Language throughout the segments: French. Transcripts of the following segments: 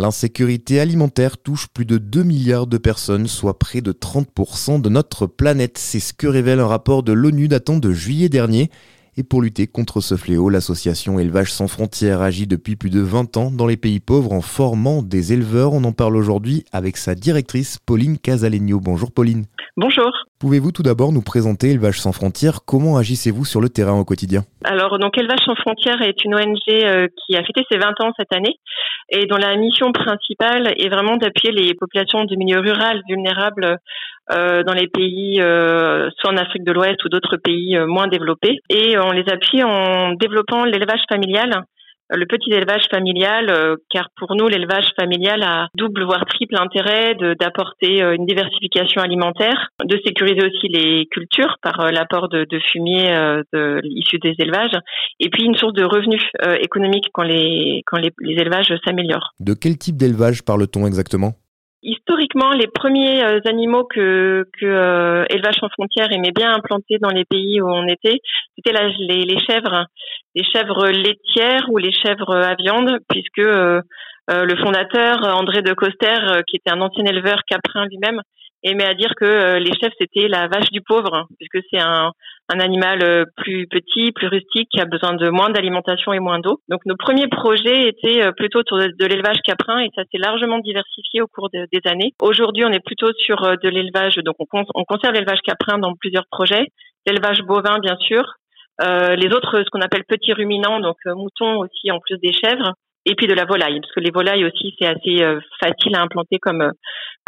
L'insécurité alimentaire touche plus de 2 milliards de personnes, soit près de 30% de notre planète. C'est ce que révèle un rapport de l'ONU datant de juillet dernier. Et pour lutter contre ce fléau, l'association Élevage sans frontières agit depuis plus de 20 ans dans les pays pauvres en formant des éleveurs. On en parle aujourd'hui avec sa directrice Pauline Casalegno. Bonjour Pauline. Bonjour. Pouvez-vous tout d'abord nous présenter Élevage sans frontières? Comment agissez-vous sur le terrain au quotidien? Alors, donc Élevage sans frontières est une ONG euh, qui a fêté ses 20 ans cette année et dont la mission principale est vraiment d'appuyer les populations du milieu rural vulnérables dans les pays, euh, soit en Afrique de l'Ouest ou d'autres pays moins développés. Et on les appuie en développant l'élevage familial le petit élevage familial, euh, car pour nous, l'élevage familial a double voire triple intérêt d'apporter euh, une diversification alimentaire, de sécuriser aussi les cultures par euh, l'apport de, de, fumier de, issu des élevages, et puis une source de revenus économiques quand les quand les, les élevages s'améliorent. De quel type d'élevage parle-t-on exactement? Les premiers animaux que, que Élevage sans frontières aimait bien implanter dans les pays où on était, c'était les, les chèvres. Les chèvres laitières ou les chèvres à viande, puisque euh, euh, le fondateur André de Coster, euh, qui était un ancien éleveur caprin lui-même, aimait à dire que les chèvres c'était la vache du pauvre, puisque c'est un, un animal plus petit, plus rustique, qui a besoin de moins d'alimentation et moins d'eau. Donc nos premiers projets étaient plutôt autour de, l'élevage caprin et ça s'est largement diversifié au cours des années. Aujourd'hui, on est plutôt sur de l'élevage, donc on, on conserve l'élevage caprin dans plusieurs projets, l'élevage bovin bien sûr, euh, les autres, ce qu'on appelle petits ruminants, donc euh, moutons aussi en plus des chèvres, et puis de la volaille, parce que les volailles aussi c'est assez euh, facile à implanter comme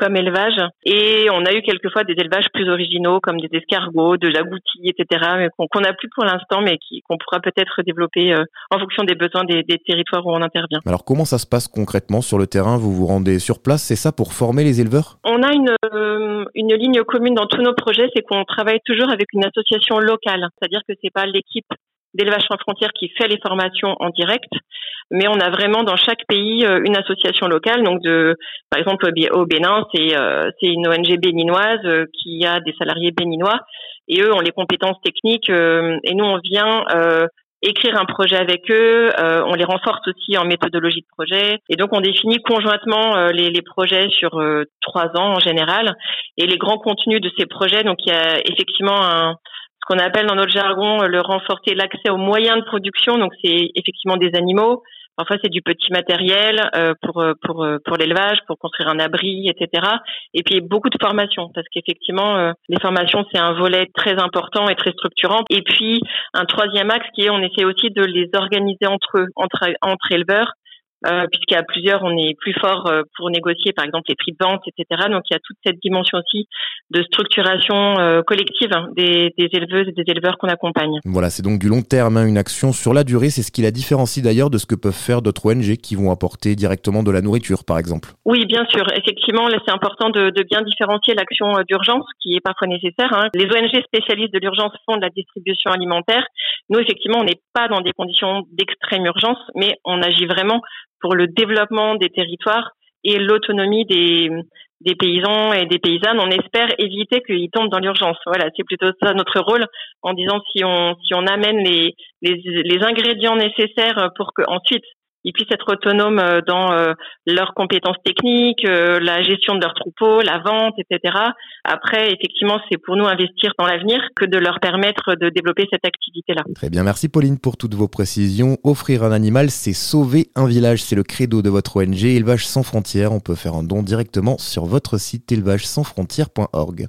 comme élevage. Et on a eu quelquefois des élevages plus originaux, comme des escargots, de l'agouti, etc., mais qu'on n'a plus pour l'instant, mais qu'on pourra peut-être développer euh, en fonction des besoins des, des, territoires où on intervient. Alors comment ça se passe concrètement sur le terrain? Vous vous rendez sur place, c'est ça, pour former les éleveurs? On a une, euh, une ligne commune dans tous nos projets, c'est qu'on travaille toujours avec une association locale, c'est-à-dire que c'est pas l'équipe d'élevage sans frontières qui fait les formations en direct, mais on a vraiment dans chaque pays euh, une association locale. Donc, de, par exemple, au Bénin, c'est euh, une ONG béninoise euh, qui a des salariés béninois et eux ont les compétences techniques et nous on vient écrire un projet avec eux, on les renforce aussi en méthodologie de projet et donc on définit conjointement les, les, projets sur trois ans en général et les grands contenus de ces projets. Donc il y a effectivement un, ce qu'on appelle dans notre jargon le renforcer l'accès aux moyens de production. Donc c'est effectivement des animaux, Parfois, c'est du petit matériel euh, pour euh, pour euh, pour l'élevage, pour construire un abri, etc. Et puis beaucoup de formations, parce qu'effectivement, les formations c'est un volet très important et très structurant. Et puis un troisième axe qui est, on essaie aussi de les organiser entre eux, entre entre éleveurs, euh, puisqu'à plusieurs, on est plus fort euh, pour négocier, par exemple, les prix de vente, etc. Donc, il y a toute cette dimension aussi de structuration euh, collective hein, des, des, éleveuses et des éleveurs qu'on accompagne. Voilà, c'est donc du long terme, hein, une action sur la durée. C'est ce qui la différencie d'ailleurs de ce que peuvent faire d'autres ONG qui vont apporter directement de la nourriture, par exemple. Oui, bien sûr. Effectivement, là, c'est important de, de, bien différencier l'action d'urgence, qui est parfois nécessaire. Hein. Les ONG spécialistes de l'urgence font de la distribution alimentaire. Nous, effectivement, on n'est pas dans des conditions d'extrême urgence, mais on agit vraiment pour le développement des territoires et l'autonomie des, des paysans et des paysannes. On espère éviter qu'ils tombent dans l'urgence. Voilà, c'est plutôt ça notre rôle en disant si on si on amène les les, les ingrédients nécessaires pour que ensuite ils puissent être autonomes euh, dans euh, leurs compétences techniques, euh, la gestion de leurs troupeaux, la vente, etc. Après, effectivement, c'est pour nous investir dans l'avenir que de leur permettre de développer cette activité-là. Très bien, merci Pauline pour toutes vos précisions. Offrir un animal, c'est sauver un village, c'est le credo de votre ONG Élevage sans frontières. On peut faire un don directement sur votre site élevagesansfrontières.org.